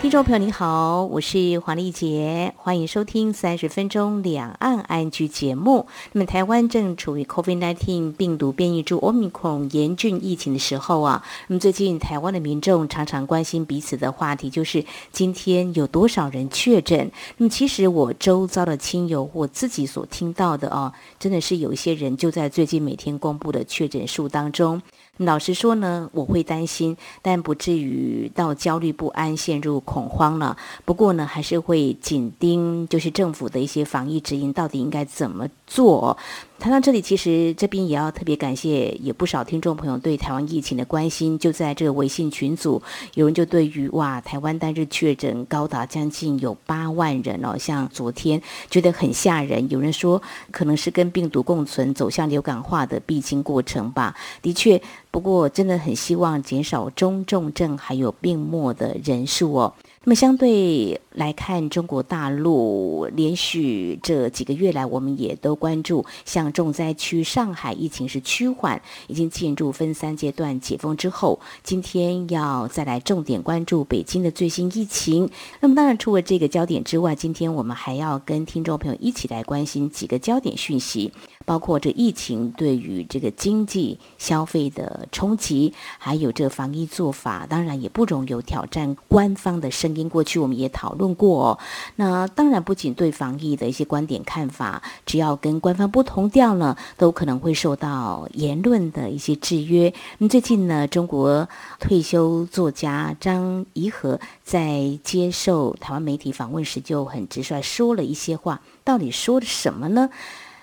听众朋友，你好，我是黄丽杰，欢迎收听三十分钟两岸安居节目。那么，台湾正处于 COVID-19 病毒变异株 Omicron 严峻疫情的时候啊。那么，最近台湾的民众常常关心彼此的话题，就是今天有多少人确诊。那么，其实我周遭的亲友，我自己所听到的哦，真的是有一些人就在最近每天公布的确诊数当中。老实说呢，我会担心，但不至于到焦虑不安、陷入恐慌了。不过呢，还是会紧盯，就是政府的一些防疫指引，到底应该怎么做。谈到这里，其实这边也要特别感谢，有不少听众朋友对台湾疫情的关心。就在这个微信群组，有人就对于哇，台湾单日确诊高达将近有八万人哦，像昨天觉得很吓人。有人说，可能是跟病毒共存、走向流感化的必经过程吧。的确，不过真的很希望减少中重症还有病末的人数哦。那么相对来看，中国大陆连续这几个月来，我们也都关注，像重灾区上海疫情是趋缓，已经进入分三阶段解封之后，今天要再来重点关注北京的最新疫情。那么当然，除了这个焦点之外，今天我们还要跟听众朋友一起来关心几个焦点讯息。包括这疫情对于这个经济消费的冲击，还有这防疫做法，当然也不容有挑战官方的声音。过去我们也讨论过哦，那当然不仅对防疫的一些观点看法，只要跟官方不同调呢，都可能会受到言论的一些制约。那最近呢，中国退休作家张颐和在接受台湾媒体访问时，就很直率说了一些话，到底说了什么呢？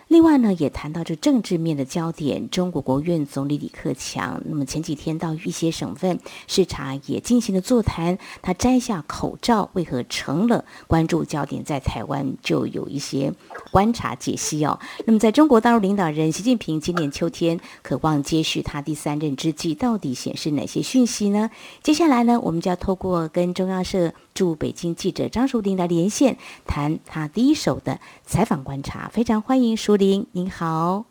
另外呢，也谈到这政治面的焦点，中国国务院总理李克强，那么前几天到一些省份视察，也进行了座谈。他摘下口罩，为何成了关注焦点？在台湾就有一些观察解析哦。那么，在中国大陆领导人习近平今年秋天渴望接续他第三任之际，到底显示哪些讯息呢？接下来呢，我们就要透过跟中央社驻北京记者张淑玲来连线，谈他第一手的采访观察。非常欢迎淑玲，您好，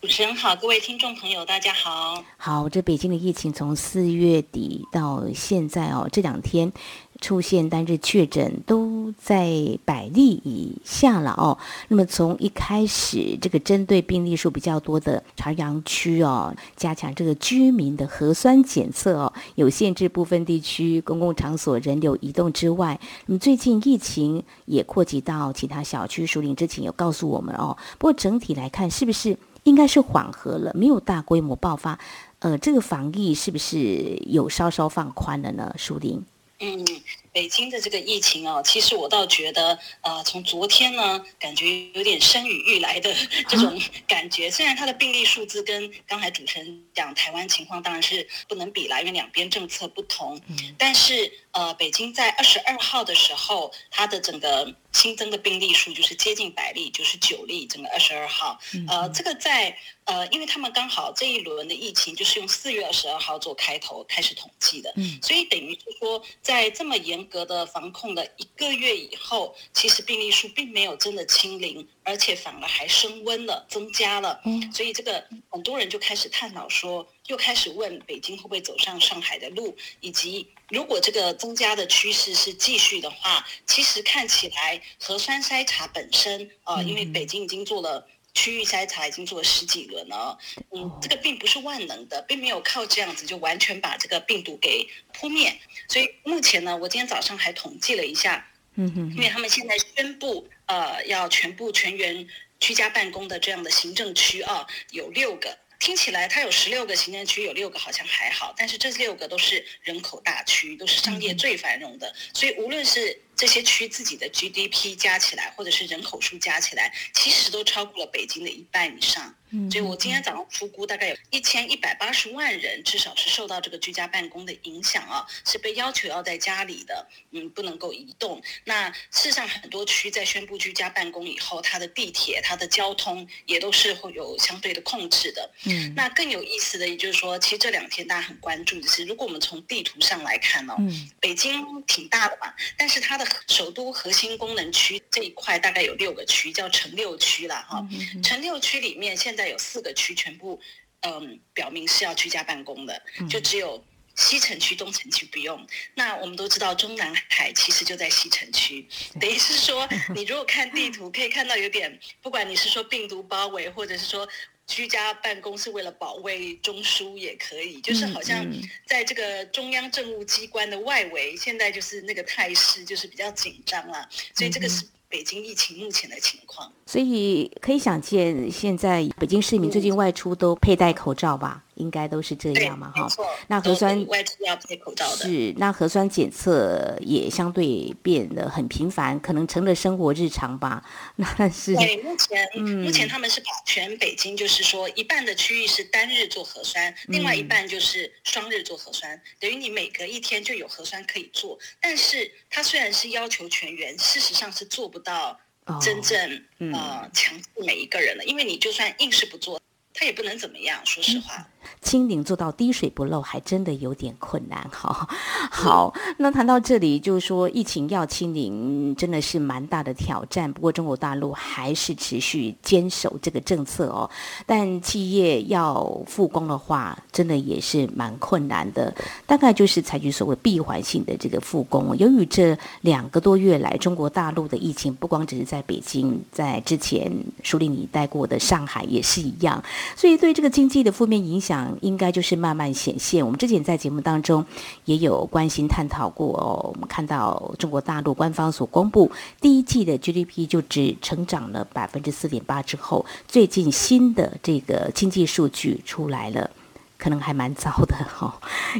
主持人好，各位听众朋友，大家好。好，这北京的疫情从四月底到现在哦，这两天。出现单日确诊都在百例以下了哦。那么从一开始，这个针对病例数比较多的朝阳区哦，加强这个居民的核酸检测哦，有限制部分地区公共场所人流移动之外，那么最近疫情也扩及到其他小区。淑玲之前有告诉我们哦，不过整体来看，是不是应该是缓和了，没有大规模爆发？呃，这个防疫是不是有稍稍放宽了呢？淑玲。嗯，北京的这个疫情啊，其实我倒觉得，呃，从昨天呢，感觉有点生与欲来的 这种感觉。虽然它的病例数字跟刚才主持人讲台湾情况当然是不能比啦，因为两边政策不同。但是呃，北京在二十二号的时候，它的整个新增的病例数就是接近百例，就是九例，整个二十二号。呃，这个在。呃，因为他们刚好这一轮的疫情就是用四月二十二号做开头开始统计的，嗯，所以等于是说，在这么严格的防控的一个月以后，其实病例数并没有真的清零，而且反而还升温了，增加了，嗯，所以这个很多人就开始探讨说，又开始问北京会不会走上上海的路，以及如果这个增加的趋势是继续的话，其实看起来核酸筛查本身啊，呃，因为北京已经做了。区域筛查已经做了十几轮了，嗯，这个并不是万能的，并没有靠这样子就完全把这个病毒给扑灭。所以目前呢，我今天早上还统计了一下，嗯哼，因为他们现在宣布，呃，要全部全员居家办公的这样的行政区啊，有六个。听起来它有十六个行政区，有六个好像还好，但是这六个都是人口大区，都是商业最繁荣的，所以无论是这些区自己的 GDP 加起来，或者是人口数加起来，其实都超过了北京的一半以上。所以我今天早上出估大概有一千一百八十万人，至少是受到这个居家办公的影响啊，是被要求要在家里的，嗯，不能够移动。那事实上很多区在宣布居家办公以后，它的地铁、它的交通也都是会有相对的控制的。嗯，那更有意思的，也就是说，其实这两天大家很关注的是，如果我们从地图上来看哦，嗯，北京挺大的嘛，但是它的首都核心功能区这一块大概有六个区，叫城六区了哈。城六区里面现在有四个区全部，嗯，表明是要居家办公的，就只有西城区、东城区不用。那我们都知道中南海其实就在西城区，等于是说，你如果看地图可以看到有点，不管你是说病毒包围，或者是说居家办公是为了保卫中枢也可以，就是好像在这个中央政务机关的外围，现在就是那个态势就是比较紧张了，所以这个是。北京疫情目前的情况，所以可以想见，现在北京市民最近外出都佩戴口罩吧？应该都是这样嘛，哈。那核酸外出要配口罩的。是，那核酸检测也相对变得很频繁，可能成了生活日常吧。那是对，目前、嗯、目前他们是把全北京，就是说一半的区域是单日做核酸，另外一半就是双日做核酸，嗯、等于你每隔一天就有核酸可以做。但是它虽然是要求全员，事实上是做不到真正、哦嗯、呃强制每一个人的，因为你就算硬是不做。他也不能怎么样，说实话。清零做到滴水不漏，还真的有点困难。哈，好，那谈到这里，就是说疫情要清零，真的是蛮大的挑战。不过中国大陆还是持续坚守这个政策哦。但企业要复工的话，真的也是蛮困难的。大概就是采取所谓闭环性的这个复工。由于这两个多月来，中国大陆的疫情不光只是在北京，在之前书里你带过的上海也是一样。所以，对这个经济的负面影响，应该就是慢慢显现。我们之前在节目当中也有关心探讨过哦。我们看到中国大陆官方所公布第一季的 GDP 就只成长了百分之四点八之后，最近新的这个经济数据出来了，可能还蛮糟的哈、哦。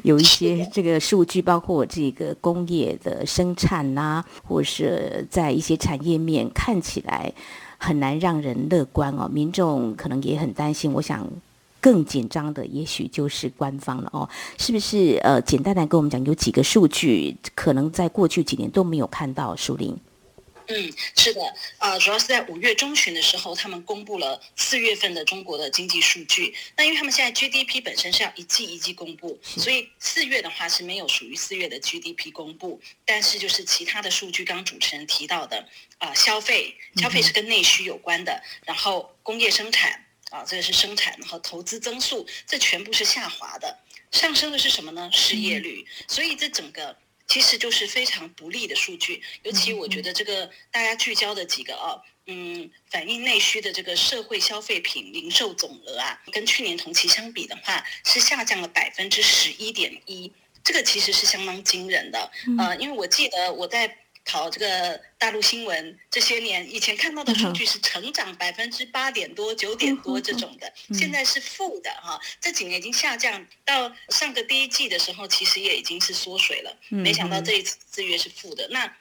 有一些这个数据，包括这个工业的生产呐、啊，或是在一些产业面看起来。很难让人乐观哦，民众可能也很担心。我想更紧张的，也许就是官方了哦，是不是？呃，简单来跟我们讲，有几个数据，可能在过去几年都没有看到。书玲，嗯，是的，啊、呃，主要是在五月中旬的时候，他们公布了四月份的中国的经济数据。那因为他们现在 GDP 本身是要一季一季公布，所以四月的话是没有属于四月的 GDP 公布，但是就是其他的数据，刚主持人提到的。啊、呃，消费消费是跟内需有关的，然后工业生产啊，这个是生产，和投资增速，这全部是下滑的，上升的是什么呢？失业率。所以这整个其实就是非常不利的数据，尤其我觉得这个大家聚焦的几个啊，嗯，反映内需的这个社会消费品零售总额啊，跟去年同期相比的话，是下降了百分之十一点一，这个其实是相当惊人的。呃，因为我记得我在。考这个大陆新闻这些年，以前看到的数据是成长百分之八点多、九点多这种的，现在是负的哈。这几年已经下降到上个第一季的时候，其实也已经是缩水了。没想到这一次四月是负的，那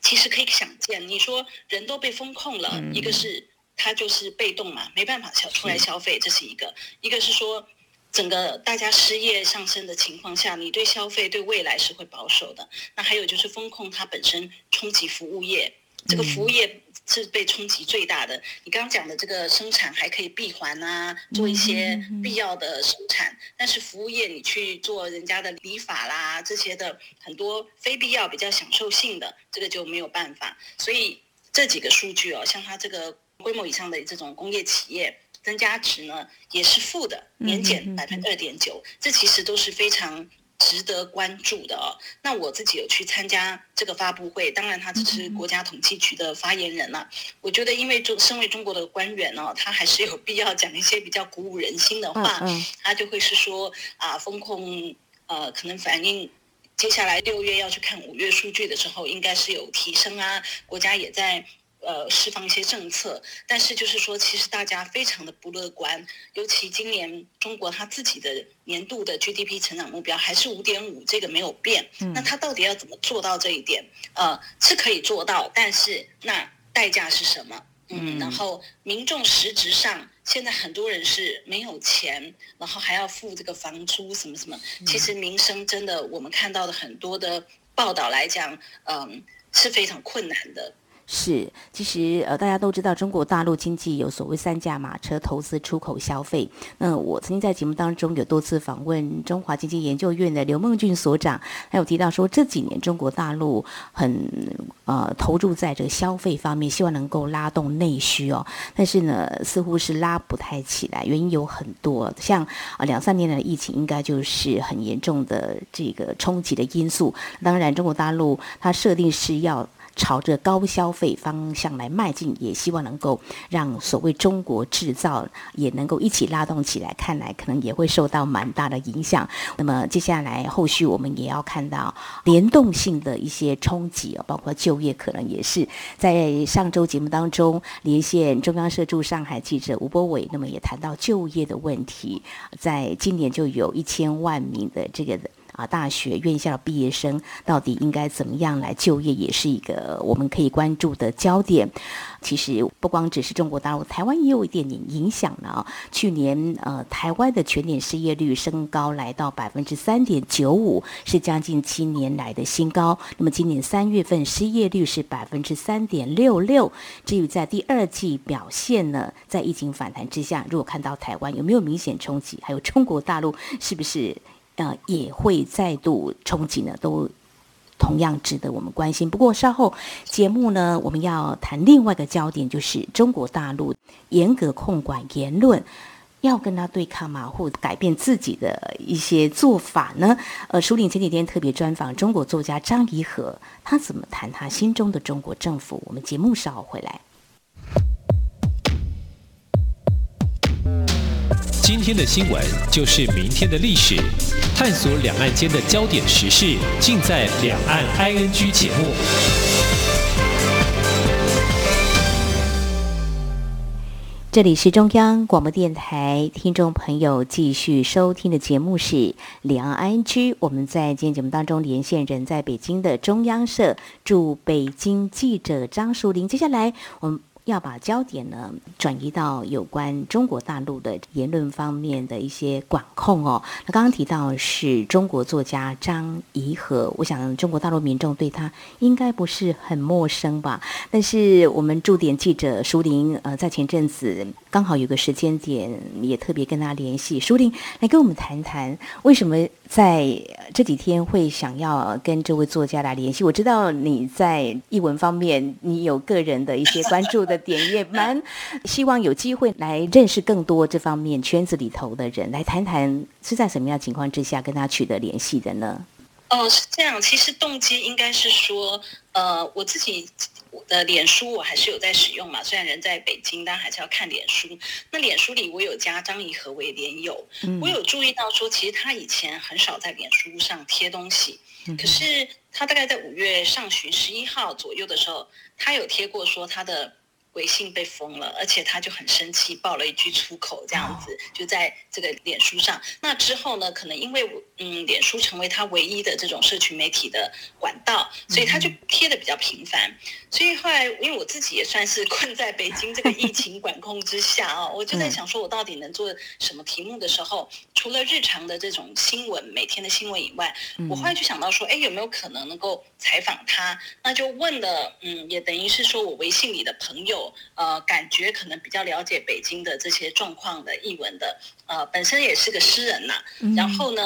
其实可以想见，你说人都被封控了，一个是他就是被动嘛，没办法消出来消费，这是一个；一个是说。整个大家失业上升的情况下，你对消费对未来是会保守的。那还有就是风控它本身冲击服务业，这个服务业是被冲击最大的。你刚刚讲的这个生产还可以闭环啊，做一些必要的生产，但是服务业你去做人家的理发啦这些的很多非必要比较享受性的，这个就没有办法。所以这几个数据哦，像它这个规模以上的这种工业企业。增加值呢也是负的，年减百分之二点九，这其实都是非常值得关注的哦。那我自己有去参加这个发布会，当然他只是国家统计局的发言人了。我觉得，因为中身为中国的官员呢，他还是有必要讲一些比较鼓舞人心的话。他就会是说啊，风控呃，可能反映接下来六月要去看五月数据的时候，应该是有提升啊，国家也在。呃，释放一些政策，但是就是说，其实大家非常的不乐观，尤其今年中国他自己的年度的 GDP 成长目标还是五点五，这个没有变。那他到底要怎么做到这一点？呃，是可以做到，但是那代价是什么？嗯，然后民众实质上现在很多人是没有钱，然后还要付这个房租什么什么，其实民生真的我们看到的很多的报道来讲，嗯，是非常困难的。是，其实呃，大家都知道中国大陆经济有所谓三驾马车，投资、出口、消费。那我曾经在节目当中有多次访问中华经济研究院的刘梦俊所长，还有提到说这几年中国大陆很呃投入在这个消费方面，希望能够拉动内需哦。但是呢，似乎是拉不太起来，原因有很多，像啊两三年的疫情，应该就是很严重的这个冲击的因素。当然，中国大陆它设定是要。朝着高消费方向来迈进，也希望能够让所谓中国制造也能够一起拉动起来。看来可能也会受到蛮大的影响。那么接下来后续我们也要看到联动性的一些冲击哦，包括就业，可能也是在上周节目当中连线中央社驻上海记者吴柏纬，那么也谈到就业的问题，在今年就有一千万名的这个。啊，大学院校毕业生到底应该怎么样来就业，也是一个我们可以关注的焦点。其实不光只是中国大陆，台湾也有一点点影响呢。去年呃，台湾的全年失业率升高来到百分之三点九五，是将近七年来的新高。那么今年三月份失业率是百分之三点六六。至于在第二季表现呢，在疫情反弹之下，如果看到台湾有没有明显冲击，还有中国大陆是不是？呃，也会再度冲击呢，都同样值得我们关心。不过稍后节目呢，我们要谈另外一个焦点，就是中国大陆严格控管言论，要跟他对抗吗？或改变自己的一些做法呢？呃，书林前几天特别专访中国作家张颐和，他怎么谈他心中的中国政府？我们节目稍后回来。今天的新闻就是明天的历史，探索两岸间的焦点时事，尽在《两岸 ING》节目。这里是中央广播电台，听众朋友继续收听的节目是《两岸 ING》。我们在今天节目当中连线人在北京的中央社驻北京记者张淑玲。接下来我们。要把焦点呢转移到有关中国大陆的言论方面的一些管控哦。那刚刚提到是中国作家张颐和，我想中国大陆民众对他应该不是很陌生吧？但是我们驻点记者舒玲呃，在前阵子刚好有个时间点，也特别跟他联系。舒玲来跟我们谈谈为什么？在这几天会想要跟这位作家来联系。我知道你在译文方面，你有个人的一些关注的点，也蛮 希望有机会来认识更多这方面圈子里头的人，来谈谈是在什么样情况之下跟他取得联系的呢？哦，是这样。其实动机应该是说，呃，我自己。我的脸书我还是有在使用嘛，虽然人在北京，但还是要看脸书。那脸书里我有加张怡和为连友，我有注意到说，其实他以前很少在脸书上贴东西，可是他大概在五月上旬十一号左右的时候，他有贴过说他的。微信被封了，而且他就很生气，爆了一句粗口，这样子就在这个脸书上。那之后呢，可能因为嗯，脸书成为他唯一的这种社群媒体的管道，所以他就贴的比较频繁。所以后来，因为我自己也算是 困在北京这个疫情管控之下啊，我就在想说，我到底能做什么题目的时候，除了日常的这种新闻，每天的新闻以外，我后来就想到说，哎，有没有可能能够采访他？那就问了，嗯，也等于是说我微信里的朋友。呃，感觉可能比较了解北京的这些状况的译文的，呃，本身也是个诗人呐、啊。然后呢，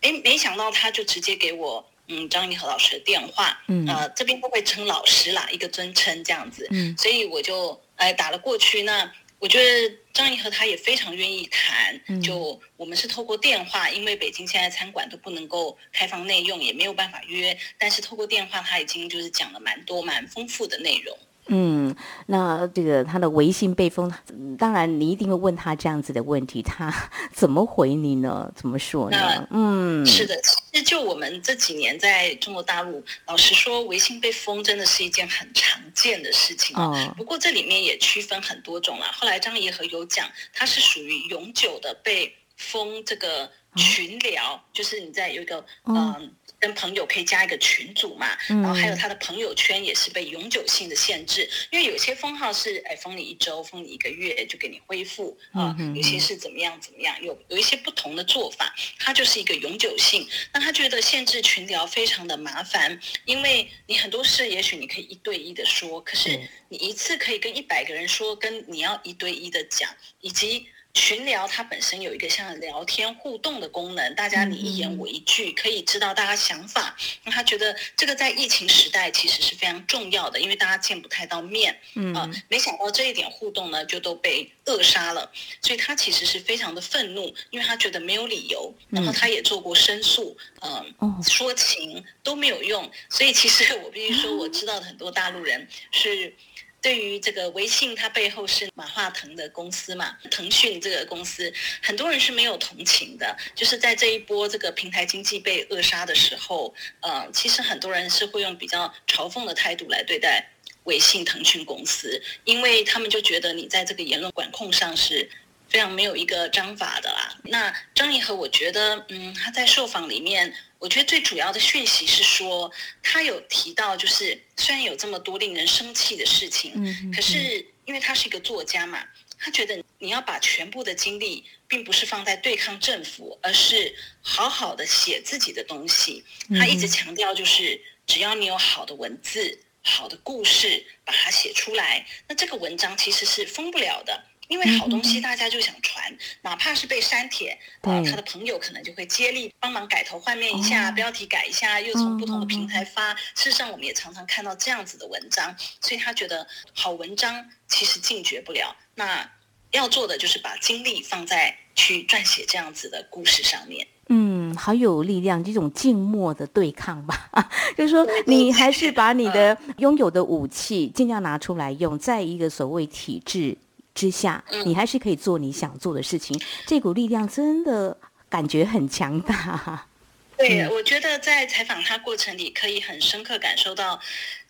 哎，没想到他就直接给我，嗯，张颐和老师的电话，嗯，呃，这边都会称老师啦，一个尊称这样子。嗯，所以我就哎打了过去。那我觉得张颐和他也非常愿意谈，就我们是透过电话，因为北京现在餐馆都不能够开放内用，也没有办法约，但是透过电话他已经就是讲了蛮多蛮丰富的内容。嗯，那这个他的微信被封，当然你一定会问他这样子的问题，他 怎么回你呢？怎么说呢？嗯，是的，其实就我们这几年在中国大陆，老实说，微信被封真的是一件很常见的事情哦。不过这里面也区分很多种了。后来张怡和有讲，他是属于永久的被封这个群聊，就是你在有一个嗯。呃跟朋友可以加一个群组嘛，然后还有他的朋友圈也是被永久性的限制，因为有些封号是哎封你一周，封你一个月就给你恢复啊，有些是怎么样怎么样，有有一些不同的做法，它就是一个永久性。那他觉得限制群聊非常的麻烦，因为你很多事也许你可以一对一的说，可是你一次可以跟一百个人说，跟你要一对一的讲，以及。群聊它本身有一个像聊天互动的功能，大家你一言我一句，可以知道大家想法。那他觉得这个在疫情时代其实是非常重要的，因为大家见不太到面，嗯啊，没想到这一点互动呢就都被扼杀了，所以他其实是非常的愤怒，因为他觉得没有理由，然后他也做过申诉，嗯，说情都没有用，所以其实我必须说，我知道的很多大陆人是。对于这个微信，它背后是马化腾的公司嘛，腾讯这个公司，很多人是没有同情的。就是在这一波这个平台经济被扼杀的时候，呃，其实很多人是会用比较嘲讽的态度来对待微信、腾讯公司，因为他们就觉得你在这个言论管控上是非常没有一个章法的啦。那张义和，我觉得，嗯，他在受访里面。我觉得最主要的讯息是说，他有提到，就是虽然有这么多令人生气的事情，可是因为他是一个作家嘛，他觉得你要把全部的精力，并不是放在对抗政府，而是好好的写自己的东西。他一直强调，就是只要你有好的文字、好的故事，把它写出来，那这个文章其实是封不了的。因为好东西大家就想传，哪怕是被删帖，呃，他的朋友可能就会接力帮忙改头换面一下，标题改一下，又从不同的平台发。事实上，我们也常常看到这样子的文章，所以他觉得好文章其实禁绝不了。那要做的就是把精力放在去撰写这样子的故事上面。嗯，好有力量，这种静默的对抗吧，就是说你还是把你的拥有的武器尽量拿出来用，在一个所谓体制。之下，你还是可以做你想做的事情。嗯、这股力量真的感觉很强大。对，嗯、我觉得在采访他过程里，可以很深刻感受到，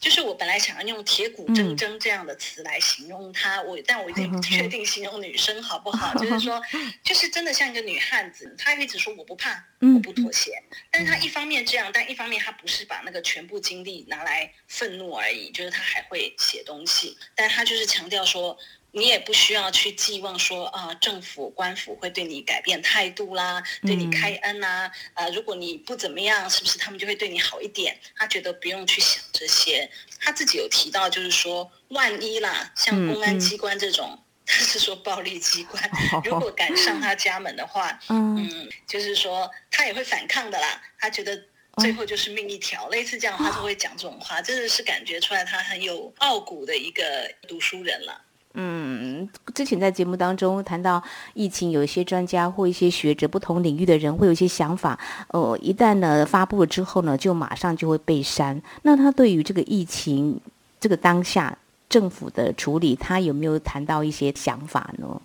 就是我本来想要用“铁骨铮铮”这样的词来形容他，我、嗯、但我已经不确定形容女生好不好。就是说，就是真的像一个女汉子，她一直说我不怕，我不妥协。嗯、但是她一方面这样，但一方面她不是把那个全部精力拿来愤怒而已，就是她还会写东西，但她就是强调说。你也不需要去寄望说啊，政府官府会对你改变态度啦，对你开恩呐、啊。呃，如果你不怎么样，是不是他们就会对你好一点？他觉得不用去想这些。他自己有提到，就是说，万一啦，像公安机关这种，他是说暴力机关，如果 敢上他家门的话，嗯，嗯，就是说他也会反抗的啦。他觉得最后就是命一条，类似这样，他就会讲这种话，真的是感觉出来他很有傲骨的一个读书人了。嗯，之前在节目当中谈到疫情，有一些专家或一些学者，不同领域的人会有一些想法。呃，一旦呢发布了之后呢，就马上就会被删。那他对于这个疫情这个当下政府的处理，他有没有谈到一些想法呢？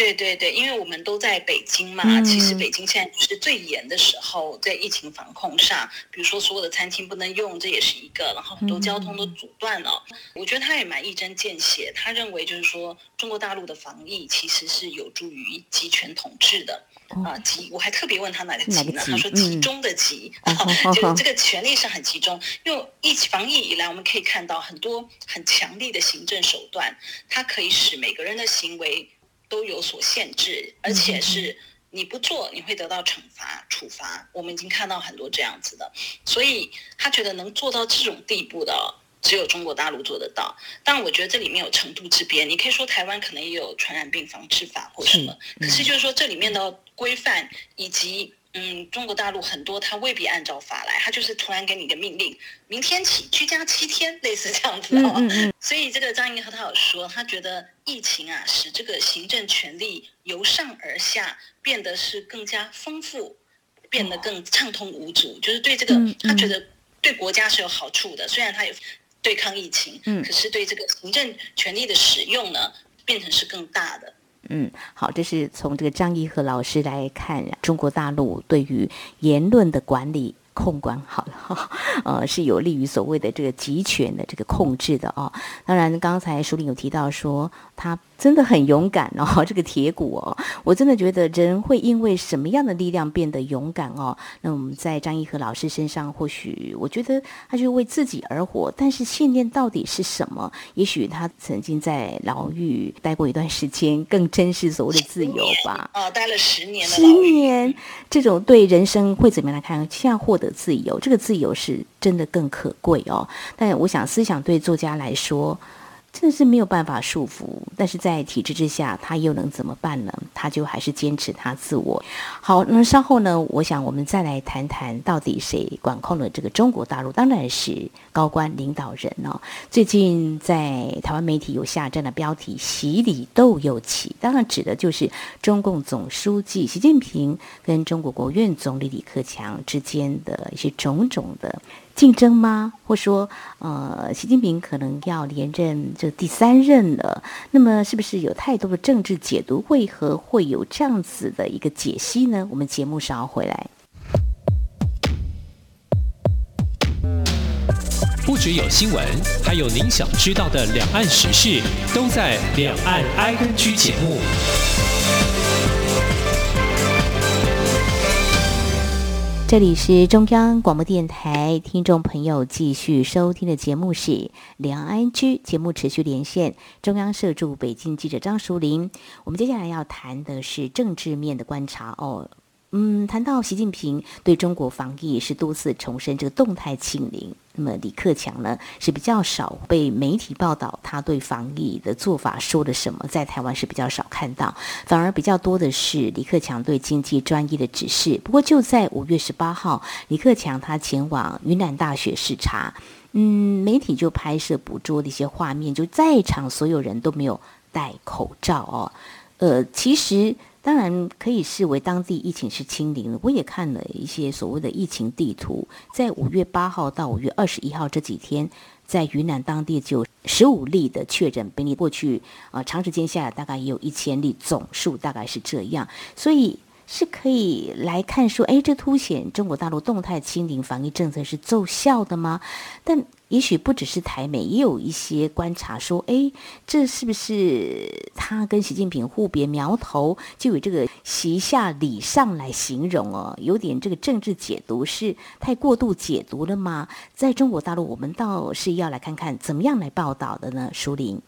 对对对，因为我们都在北京嘛，嗯、其实北京现在是最严的时候，在疫情防控上，比如说所有的餐厅不能用，这也是一个，然后很多交通都阻断了。嗯、我觉得他也蛮一针见血，他认为就是说中国大陆的防疫其实是有助于集权统治的啊，集、呃、我还特别问他哪个集呢？他说集中的集，嗯、就这个权力是很集中。因为疫情防疫以来，我们可以看到很多很强力的行政手段，它可以使每个人的行为。都有所限制，而且是你不做，你会得到惩罚、处罚。我们已经看到很多这样子的，所以他觉得能做到这种地步的，只有中国大陆做得到。但我觉得这里面有程度之别，你可以说台湾可能也有传染病防治法或什么，可是就是说这里面的规范以及。嗯，中国大陆很多，他未必按照法来，他就是突然给你个命令，明天起居家七天，类似这样子哦。嗯嗯、所以这个张银和他有说，他觉得疫情啊，使这个行政权力由上而下变得是更加丰富，变得更畅通无阻，就是对这个他觉得对国家是有好处的。虽然他有对抗疫情，嗯，可是对这个行政权力的使用呢，变成是更大的。嗯，好，这是从这个张毅和老师来看中国大陆对于言论的管理控管好了。呃，是有利于所谓的这个集权的这个控制的啊。当然，刚才书里有提到说他。真的很勇敢哦，这个铁骨哦，我真的觉得人会因为什么样的力量变得勇敢哦？那我们在张一和老师身上，或许我觉得他就为自己而活，但是信念到底是什么？也许他曾经在牢狱待过一段时间，更珍视所谓的自由吧。哦，待了十年了。十年，这种对人生会怎么样来看？现在获得自由，这个自由是真的更可贵哦。但我想，思想对作家来说。真的是没有办法束缚，但是在体制之下，他又能怎么办呢？他就还是坚持他自我。好，那稍后呢，我想我们再来谈谈，到底谁管控了这个中国大陆？当然是高官领导人哦。最近在台湾媒体有下这样的标题：“习李斗又起”，当然指的就是中共总书记习近平跟中国国务院总理李克强之间的一些种种的。竞争吗？或说，呃，习近平可能要连任这第三任了。那么，是不是有太多的政治解读？为何会有这样子的一个解析呢？我们节目稍后回来。不只有新闻，还有您想知道的两岸时事，都在《两岸 ING》节目。这里是中央广播电台，听众朋友继续收听的节目是《梁安居》，节目持续连线中央社驻北京记者张淑玲。我们接下来要谈的是政治面的观察哦。嗯，谈到习近平对中国防疫是多次重申这个动态清零，那么李克强呢是比较少被媒体报道他对防疫的做法说了什么，在台湾是比较少看到，反而比较多的是李克强对经济专一的指示。不过就在五月十八号，李克强他前往云南大学视察，嗯，媒体就拍摄捕捉的一些画面，就在场所有人都没有戴口罩哦，呃，其实。当然可以视为当地疫情是清零了。我也看了一些所谓的疫情地图，在五月八号到五月二十一号这几天，在云南当地就十五例的确诊病例，过去啊、长时间下来大概也有一千例，总数大概是这样，所以是可以来看说，哎，这凸显中国大陆动态清零防疫政策是奏效的吗？但也许不只是台美，也有一些观察说，哎，这是不是他跟习近平互别苗头，就以这个习下礼上来形容哦？有点这个政治解读是太过度解读了吗？在中国大陆，我们倒是要来看看怎么样来报道的呢？淑铃。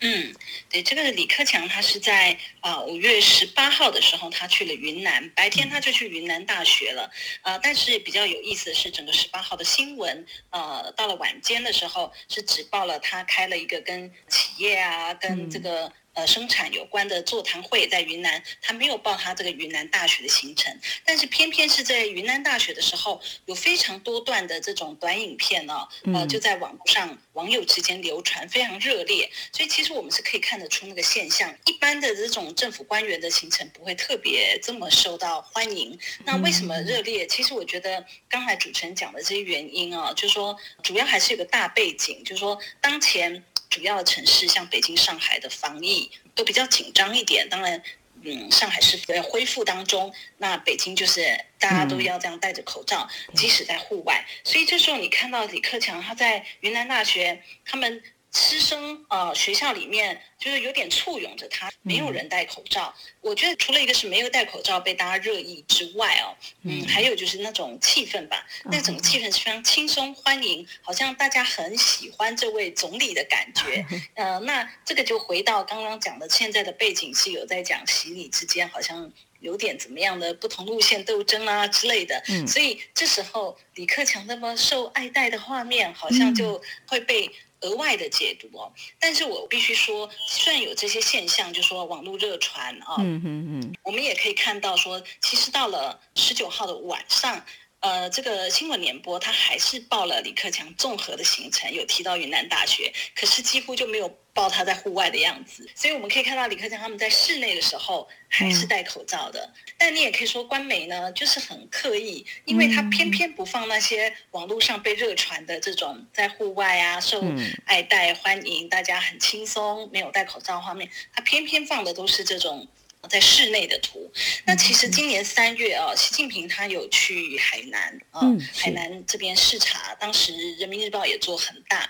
嗯，对，这个李克强他是在啊五月十八号的时候，他去了云南，白天他就去云南大学了，啊，但是比较有意思的是，整个十八号的新闻，呃，到了晚间的时候是只报了他开了一个跟企业啊，跟这个。呃，生产有关的座谈会在云南，他没有报他这个云南大学的行程，但是偏偏是在云南大学的时候，有非常多段的这种短影片呢、哦，呃，就在网上网友之间流传，非常热烈。所以其实我们是可以看得出那个现象，一般的这种政府官员的行程不会特别这么受到欢迎。那为什么热烈？其实我觉得刚才主持人讲的这些原因啊，就是说主要还是有个大背景，就是说当前。主要的城市像北京、上海的防疫都比较紧张一点。当然，嗯，上海是在恢复当中，那北京就是大家都要这样戴着口罩，即使在户外。所以这时候你看到李克强他在云南大学，他们。师生呃，学校里面就是有点簇拥着他，没有人戴口罩。嗯、我觉得除了一个是没有戴口罩被大家热议之外哦，嗯，还有就是那种气氛吧，嗯、那种气氛是非常轻松欢迎，好像大家很喜欢这位总理的感觉。呃，那这个就回到刚刚讲的，现在的背景是有在讲习礼之间好像有点怎么样的不同路线斗争啊之类的。嗯，所以这时候李克强那么受爱戴的画面，好像就会被。额外的解读哦，但是我必须说，虽然有这些现象，就说网络热传啊，嗯嗯嗯，我们也可以看到说，其实到了十九号的晚上。呃，这个新闻联播他还是报了李克强综合的行程，有提到云南大学，可是几乎就没有报他在户外的样子。所以我们可以看到李克强他们在室内的时候还是戴口罩的。嗯、但你也可以说官媒呢就是很刻意，因为他偏偏不放那些网络上被热传的这种在户外啊受爱戴欢迎，大家很轻松没有戴口罩画面，他偏偏放的都是这种。在室内的图。那其实今年三月啊，习近平他有去海南啊，海南这边视察，当时人民日报也做很大。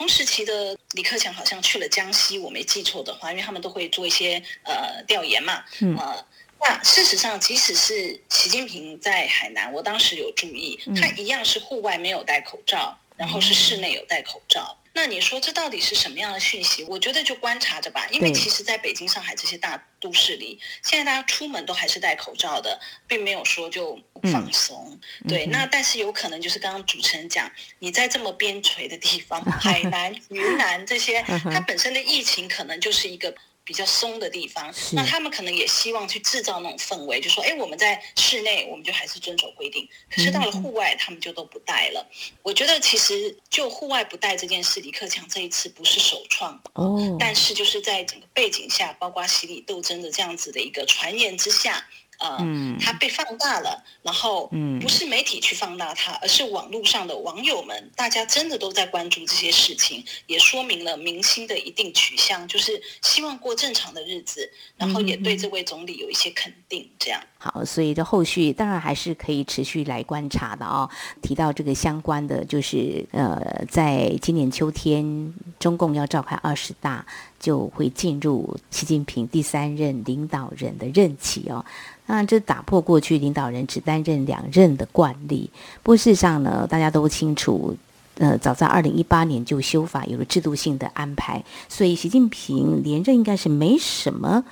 同时期的李克强好像去了江西，我没记错的话，因为他们都会做一些呃调研嘛。嗯。呃，那事实上，即使是习近平在海南，我当时有注意，他一样是户外没有戴口罩，然后是室内有戴口罩。那你说这到底是什么样的讯息？我觉得就观察着吧，因为其实在北京、上海这些大都市里，现在大家出门都还是戴口罩的，并没有说就放松。嗯、对，那但是有可能就是刚刚主持人讲，你在这么边陲的地方，海南、云南这些，它本身的疫情可能就是一个。比较松的地方，那他们可能也希望去制造那种氛围，就说，哎，我们在室内我们就还是遵守规定，可是到了户外他们就都不戴了。我觉得其实就户外不戴这件事，李克强这一次不是首创。哦，但是就是在整个背景下，包括洗礼斗争的这样子的一个传言之下。呃，它被放大了，然后嗯不是媒体去放大它，而是网络上的网友们，大家真的都在关注这些事情，也说明了明星的一定取向，就是希望过正常的日子，然后也对这位总理有一些肯定，这样。好，所以这后续当然还是可以持续来观察的哦。提到这个相关的，就是呃，在今年秋天，中共要召开二十大，就会进入习近平第三任领导人的任期哦。那这打破过去领导人只担任两任的惯例。不过事实上呢，大家都清楚，呃，早在二零一八年就修法，有了制度性的安排，所以习近平连任应该是没什么。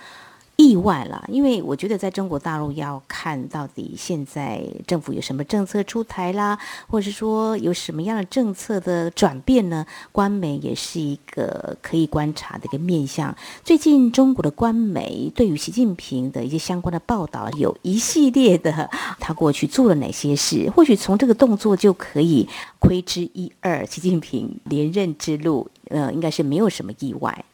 意外了，因为我觉得在中国大陆要看到底现在政府有什么政策出台啦，或者是说有什么样的政策的转变呢？官媒也是一个可以观察的一个面向。最近中国的官媒对于习近平的一些相关的报道，有一系列的他过去做了哪些事，或许从这个动作就可以窥知一二。习近平连任之路，呃，应该是没有什么意外。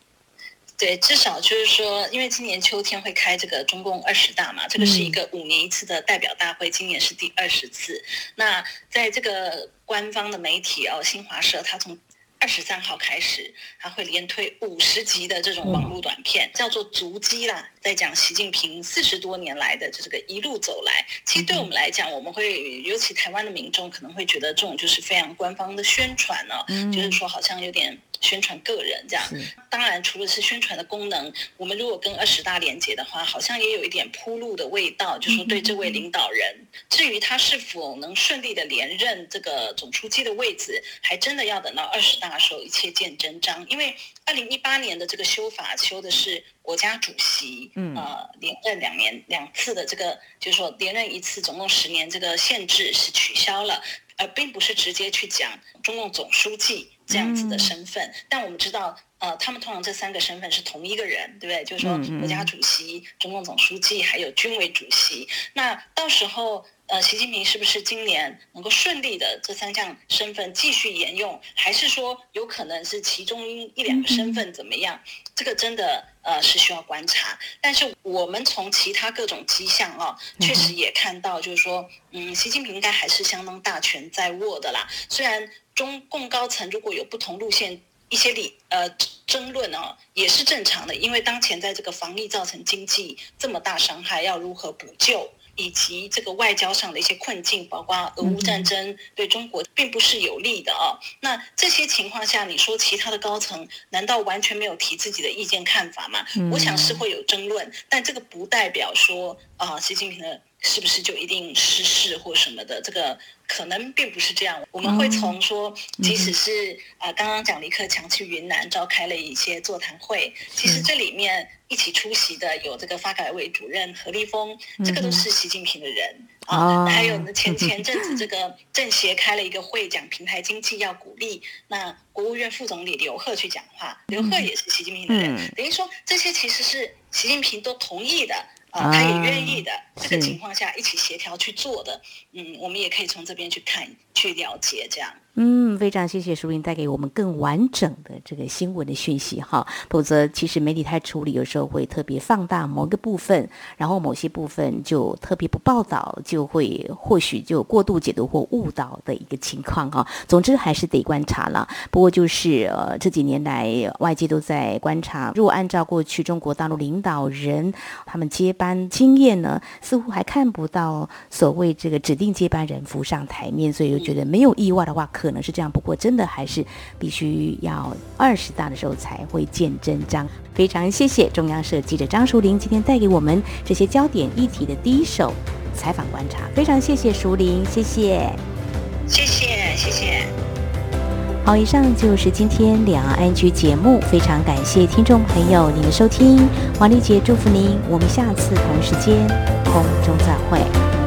对，至少就是说，因为今年秋天会开这个中共二十大嘛，这个是一个五年一次的代表大会，今年是第二十次。那在这个官方的媒体哦，新华社，它从二十三号开始，它会连推五十集的这种网络短片，叫做《足迹》啦，在讲习近平四十多年来的这个一路走来。其实对我们来讲，我们会尤其台湾的民众可能会觉得这种就是非常官方的宣传哦，就是说好像有点。宣传个人这样，当然除了是宣传的功能，我们如果跟二十大连接的话，好像也有一点铺路的味道，就是说对这位领导人，至于他是否能顺利的连任这个总书记的位置，还真的要等到二十大的时候一切见真章。因为二零一八年的这个修法修的是国家主席，呃，连任两年两次的这个，就是说连任一次总共十年这个限制是取消了，而并不是直接去讲中共总书记。这样子的身份，嗯、但我们知道，呃，他们通常这三个身份是同一个人，对不对？就是说，国家主席、嗯、中共总书记，还有军委主席。那到时候，呃，习近平是不是今年能够顺利的这三项身份继续沿用，还是说有可能是其中一两个身份怎么样？嗯、这个真的呃是需要观察。但是我们从其他各种迹象啊，确实也看到，就是说，嗯，习近平应该还是相当大权在握的啦。虽然。中共高层如果有不同路线，一些理呃争论哦，也是正常的，因为当前在这个防疫造成经济这么大伤害，要如何补救，以及这个外交上的一些困境，包括俄乌战争对中国并不是有利的啊。那这些情况下，你说其他的高层难道完全没有提自己的意见看法吗？我想是会有争论，但这个不代表说啊，习近平的。是不是就一定失势或什么的？这个可能并不是这样。我们会从说，即使是啊、呃，刚刚讲李克强去云南召开了一些座谈会，其实这里面一起出席的有这个发改委主任何立峰，这个都是习近平的人啊。还有呢，前前阵子这个政协开了一个会，讲平台经济要鼓励，那国务院副总理刘鹤去讲话，刘鹤也是习近平的人，等于说这些其实是习近平都同意的。啊，他也愿意的这个情况下一起协调去做的，嗯，我们也可以从这边去看去了解这样。嗯，非常谢谢淑铃带给我们更完整的这个新闻的讯息哈。否则，其实媒体太处理，有时候会特别放大某个部分，然后某些部分就特别不报道，就会或许就过度解读或误导的一个情况哈。总之还是得观察了。不过就是呃这几年来外界都在观察，如果按照过去中国大陆领导人他们接班经验呢，似乎还看不到所谓这个指定接班人浮上台面，所以又觉得没有意外的话。可能是这样，不过真的还是必须要二十大的时候才会见真章。非常谢谢中央社记者张淑玲今天带给我们这些焦点议题的第一手采访观察。非常谢谢淑玲，谢谢，谢谢，谢谢。好，以上就是今天两岸 ING 节目，非常感谢听众朋友您的收听，王丽姐祝福您，我们下次同时间空中再会。